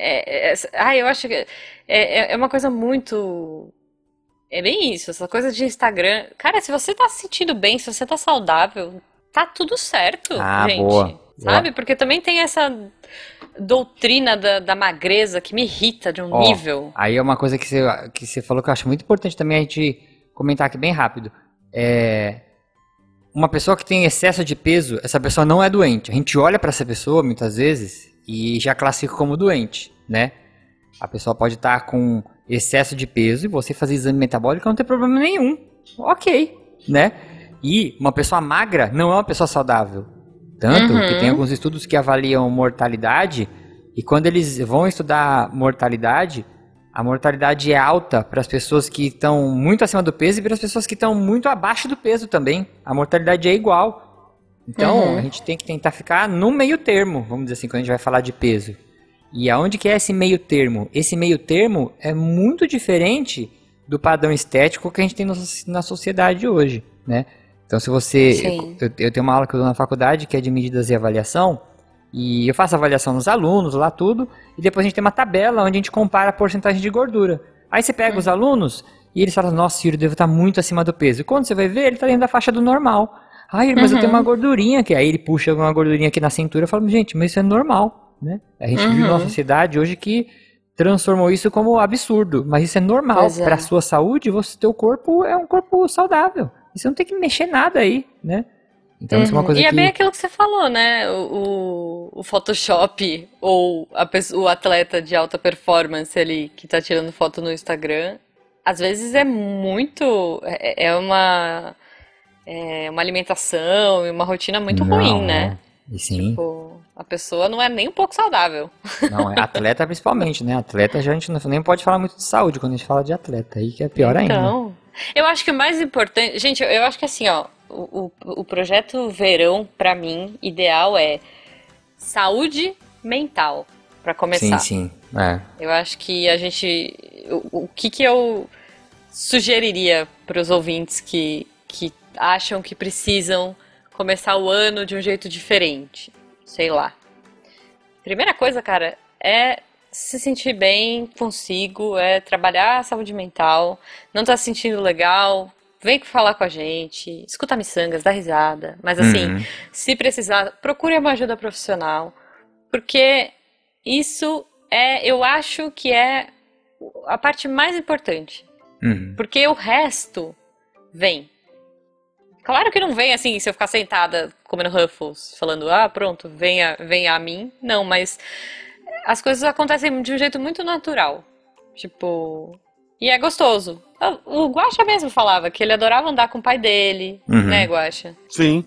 É, é, ah, eu acho que é, é- é uma coisa muito. É bem isso, essa coisa de Instagram. Cara, se você tá se sentindo bem, se você tá saudável, tá tudo certo, Ah, gente. boa. Sabe? Porque também tem essa doutrina da, da magreza que me irrita de um Ó, nível. Aí é uma coisa que você, que você falou que eu acho muito importante também a gente comentar aqui bem rápido. É. Uma pessoa que tem excesso de peso, essa pessoa não é doente. A gente olha pra essa pessoa muitas vezes e já classifica como doente, né? A pessoa pode estar com excesso de peso e você fazer exame metabólico não tem problema nenhum. Ok, né? E uma pessoa magra não é uma pessoa saudável. Tanto Uhum. que tem alguns estudos que avaliam mortalidade e quando eles vão estudar mortalidade, a mortalidade é alta para as pessoas que estão muito acima do peso e para as pessoas que estão muito abaixo do peso também. A mortalidade é igual. Então, Uhum. a gente tem que tentar ficar no meio termo, vamos dizer assim, quando a gente vai falar de peso. E aonde que é esse meio termo? Esse meio termo é muito diferente do padrão estético que a gente tem na sociedade hoje, né? Então, se você... Eu, eu tenho uma aula que eu dou na faculdade que é de medidas e avaliação, e eu faço avaliação nos alunos, lá tudo, e depois a gente tem uma tabela onde a gente compara a porcentagem de gordura. Aí você pega os alunos e eles falam, nossa, Ciro, devo estar muito acima do peso. E quando você vai ver, ele está dentro da faixa do normal. Ai, mas eu tenho Uhum. uma gordurinha aqui. Aí ele puxa uma gordurinha aqui na cintura e fala, gente, mas isso é normal, né? A gente vive numa Uhum. sociedade hoje que transformou isso como absurdo, mas isso é normal. É. Para a sua saúde, você, teu corpo é um corpo saudável. Você não tem que mexer nada aí, né? Então isso é uma Uhum. coisa E é que... bem aquilo que você falou, né? O, o, o Photoshop ou pessoa- o atleta de alta performance ali que tá tirando foto no Instagram, às vezes é muito. É, é uma. É uma alimentação e uma rotina muito Não, ruim, né? é. Sim. Tipo, a pessoa não é nem um pouco saudável. Não, é atleta principalmente, né? Atleta já a gente não, nem pode falar muito de saúde quando a gente fala de atleta, aí que é pior ainda. Então, eu acho que o mais importante. Gente, eu, eu acho que assim, ó. o, o, o projeto verão, para mim, ideal é saúde mental, para começar. Sim, sim. É. Eu acho que a gente. O, o que, que eu sugeriria para os ouvintes que, que acham que precisam começar o ano de um jeito diferente? Sei lá. Primeira coisa, cara, é se sentir bem consigo, é trabalhar a saúde mental, não tá se sentindo legal, vem falar com a gente, escuta miçangas, dá risada. Mas assim, uhum. se precisar, procure uma ajuda profissional, porque isso é, eu acho que é a parte mais importante. Uhum. Porque o resto vem. Claro que não vem assim, se eu ficar sentada comendo Ruffles, falando, ah, pronto, venha, venha a mim. Não, mas as coisas acontecem de um jeito muito natural. Tipo. E é gostoso. O Guaxa mesmo falava que ele adorava andar com o pai dele, uhum. né, Guaxa? Sim.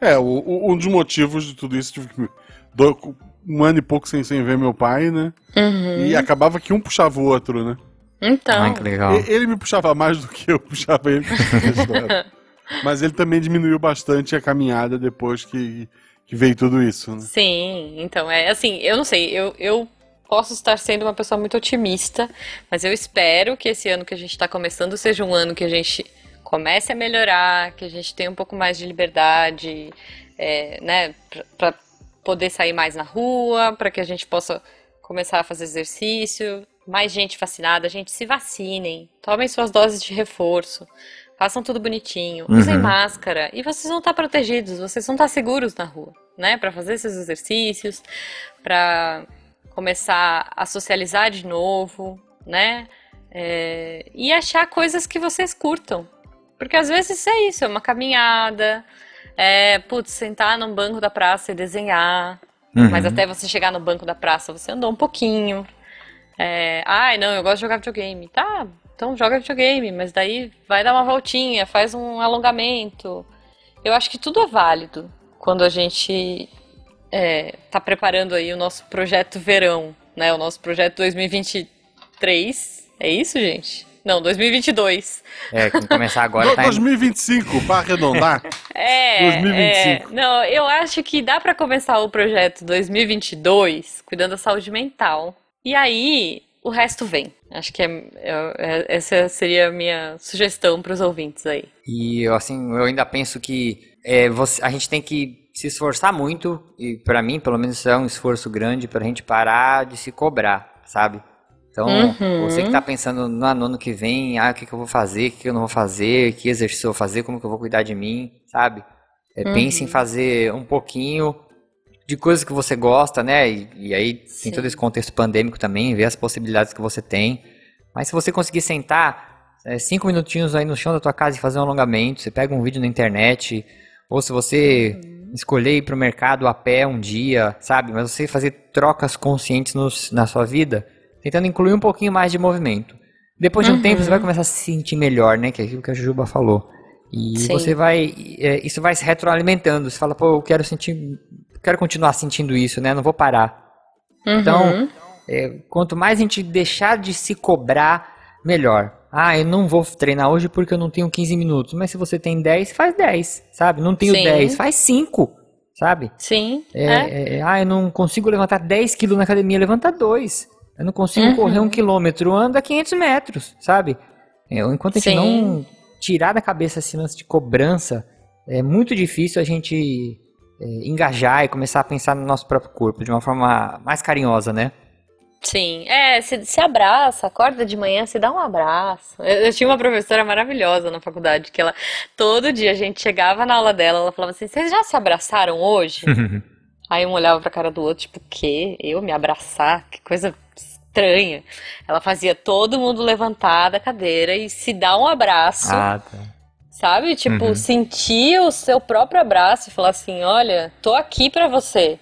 É, o, o, um dos motivos de tudo isso, tive que. Um ano e pouco sem, sem ver meu pai, né? Uhum. E acabava que um puxava o outro, né? Então. Ai, que legal. Ele me puxava mais do que eu puxava ele. Mas ele também diminuiu bastante a caminhada depois que, que veio tudo isso, né? Sim, então é assim, eu não sei, eu, eu posso estar sendo uma pessoa muito otimista, mas eu espero que esse ano que a gente está começando seja um ano que a gente comece a melhorar, que a gente tenha um pouco mais de liberdade, é, né, para poder sair mais na rua, para que a gente possa começar a fazer exercício, mais gente vacinada, gente se vacinem, tomem suas doses de reforço, façam tudo bonitinho, uhum. usem máscara e vocês vão estar protegidos, vocês vão estar seguros na rua, né? Para fazer esses exercícios, para começar a socializar de novo, né? É, e achar coisas que vocês curtam. Porque às vezes é isso, é uma caminhada, é, putz, sentar num banco da praça e desenhar. Uhum. Mas até você chegar no banco da praça, você andou um pouquinho. É, ai, não, eu gosto de jogar videogame. Tá, então joga videogame, mas daí vai dar uma voltinha, faz um alongamento. Eu acho que tudo é válido quando a gente é, tá preparando aí o nosso projeto verão, né? O nosso projeto 2023. É isso, gente? Não, 2022. É, que começar agora. tá 2025, para arredondar. É, 2025. É, não, eu acho que dá para começar o projeto 2022 cuidando da saúde mental. E aí, o resto vem. Acho que é, é, é, essa seria a minha sugestão para os ouvintes aí. E assim, eu ainda penso que é, você, a gente tem que se esforçar muito, e para mim, pelo menos, é um esforço grande para a gente parar de se cobrar, sabe? Então, uhum. você que está pensando no ano que vem, ah, o que, que eu vou fazer, o que, que eu não vou fazer, que exercício eu vou fazer, como que eu vou cuidar de mim, sabe? É, uhum. Pense em fazer um pouquinho de coisas que você gosta, né? E, e aí Sim. tem todo esse contexto pandêmico também, ver as possibilidades que você tem. Mas se você conseguir sentar é, cinco minutinhos aí no chão da tua casa e fazer um alongamento, você pega um vídeo na internet, ou se você uhum. escolher ir para o mercado a pé um dia, sabe? Mas você fazer trocas conscientes na sua vida, tentando incluir um pouquinho mais de movimento. Depois de um uhum. tempo você vai começar a se sentir melhor, né? Que é aquilo que a Jujuba falou. E Sim. você vai. É, isso vai se retroalimentando. Você fala, pô, eu quero sentir quero continuar sentindo isso, né? Não vou parar. Uhum. Então, é, quanto mais a gente deixar de se cobrar, melhor. Ah, eu não vou treinar hoje porque eu não tenho 15 minutos. Mas se você tem 10, faz 10, sabe? Não tenho Sim. 10, faz 5, sabe? Sim. É, é. É, ah, eu não consigo levantar 10 quilos na academia, levanta 2. Eu não consigo uhum. correr um quilômetro, anda 500 metros, sabe? É, enquanto a gente Sim. não tirar da cabeça esse lance de cobrança, é muito difícil a gente é, engajar e começar a pensar no nosso próprio corpo de uma forma mais carinhosa, né? Sim, é, se, se abraça, acorda de manhã, se dá um abraço. Eu, eu, tinha uma professora maravilhosa na faculdade, que ela, todo dia a gente chegava na aula dela, ela falava assim, vocês já se abraçaram hoje? Aí um olhava pra cara do outro, tipo, o quê? Eu me abraçar? Que coisa estranha. Ela fazia todo mundo levantar da cadeira e se dar um abraço. Ah, tá. Sabe? Tipo, uhum. sentir o seu próprio abraço e falar assim: olha, tô aqui para você.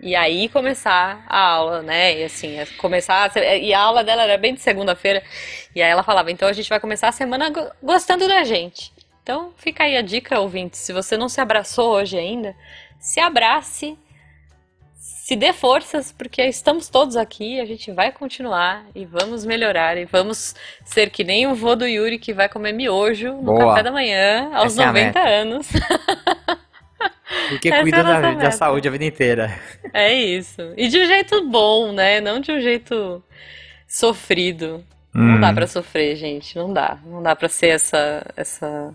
E aí começar a aula, né? E assim, é começar. A, e a aula dela era bem de segunda-feira. E aí ela falava: então a gente vai começar a semana gostando da gente. Então fica aí a dica, ouvinte. Se você não se abraçou hoje ainda, se abrace, se dê forças, porque estamos todos aqui, a gente vai continuar e vamos melhorar e vamos ser que nem o vô do Yuri que vai comer miojo no Boa. café da manhã aos Essa é a 90 meta. anos. Porque Essa é cuida nossa da, da saúde a vida inteira. É isso. E de um jeito bom, né? Não de um jeito sofrido. Não Hum. dá pra sofrer, gente. Não dá. Não dá pra ser essa essa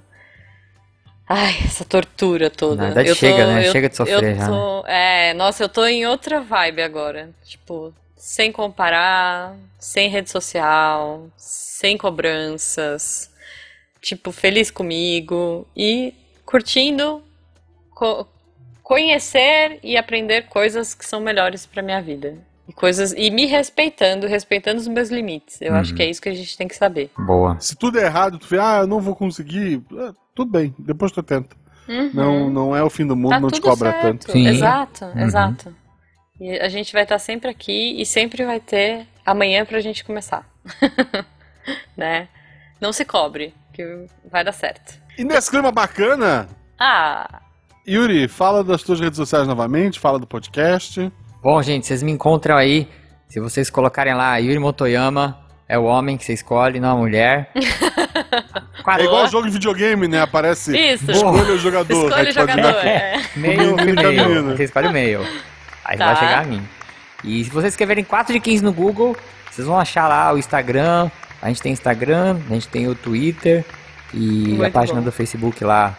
Ai, essa tortura toda. Na verdade, Eu tô- chega, né? eu- Chega de sofrer eu já, tô- É, nossa, eu tô em outra vibe agora. Tipo, sem comparar, sem rede social, sem cobranças. Tipo, feliz comigo e curtindo co- conhecer e aprender coisas que são melhores pra minha vida. E coisas e me respeitando, respeitando os meus limites. Eu acho Uhum. que é isso que a gente tem que saber. Boa. Se tudo é errado, tu vê, ah, eu não vou conseguir. Tudo bem, depois tu tenta. Uhum. Não, não é o fim do mundo, Tá não te cobra certo. tanto. Sim. Exato, Uhum. exato. E a gente vai estar sempre aqui e sempre vai ter amanhã pra gente começar. né? Não se cobre, que vai dar certo. E nesse clima bacana, Ah, Yuri, fala das tuas redes sociais novamente, fala do podcast. Bom, gente, vocês me encontram aí. Se vocês colocarem lá Yuri Motoyama, é o homem que você escolhe, não a mulher. É igual jogo de videogame, né? Aparece isso. escolha o jogador. Escolha o jogador. jogar- é. meio meio. Você escolhe o meio. Aí Tá. vai chegar a mim. E se vocês escreverem 4 de 15 no Google, vocês vão achar lá o Instagram. A gente tem Instagram, a gente tem o Twitter e Muito a página bom. do Facebook lá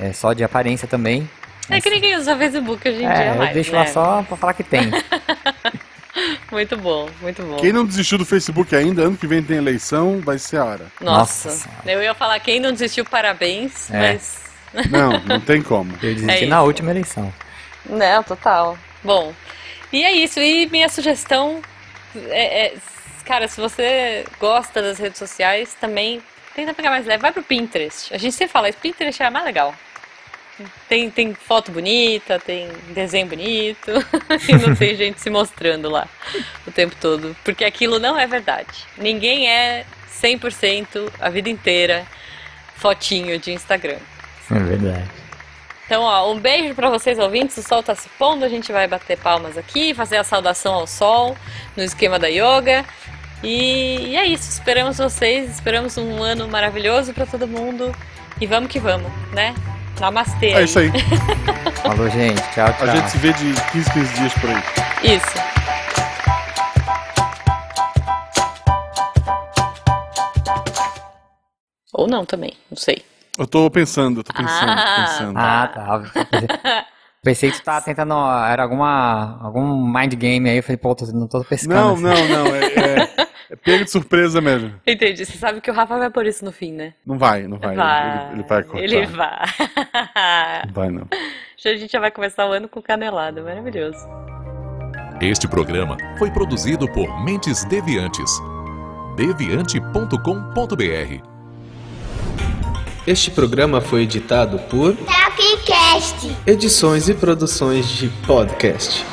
é só de aparência também. É que ninguém usa Facebook hoje em dia É, eu mais, deixo né? lá só pra falar que tem. Muito bom, muito bom. Quem não desistiu do Facebook ainda, ano que vem tem eleição, vai ser a hora. Nossa, Nossa eu ia falar quem não desistiu, parabéns, É. mas Não, não tem como. Eu desisti É na última eleição. Não, total. Bom, e é isso. E minha sugestão é, é, cara, se você gosta das redes sociais, também tenta pegar mais leve. Vai pro Pinterest. A gente sempre fala isso, Pinterest é mais legal. Tem, tem foto bonita, tem desenho bonito, e não tem gente se mostrando lá o tempo todo. Porque aquilo não é verdade. Ninguém é 100% a vida inteira fotinho de Instagram. É verdade. Então, ó, um beijo pra vocês ouvintes. O sol tá se pondo, a gente vai bater palmas aqui, fazer a saudação ao sol no esquema da yoga. E, e é isso, esperamos vocês, esperamos um ano maravilhoso pra todo mundo. E vamos que vamos, né? Namastê. É isso aí. Falou, gente. Tchau, tchau. A gente se vê de 15, 15 dias por aí. Isso. Ou não também, não sei. Eu tô pensando, eu tô pensando, Ah. pensando. Ah, tá. Pensei que tu tava tentando. Era alguma, algum mind game aí. Eu falei, pô, tô, não tô pescando. Não, assim. não, não. É, é pego de surpresa mesmo. Entendi. Você sabe que o Rafa vai por isso no fim, né? Não vai, não vai. Ele, ele vai cortar. Ele vai. Não vai, não. Já a gente já vai começar o ano com canelada. Maravilhoso. Este programa foi produzido por Mentes Deviantes. deviante.com.br Este programa foi editado por Tapcast. Edições e Produções de Podcast.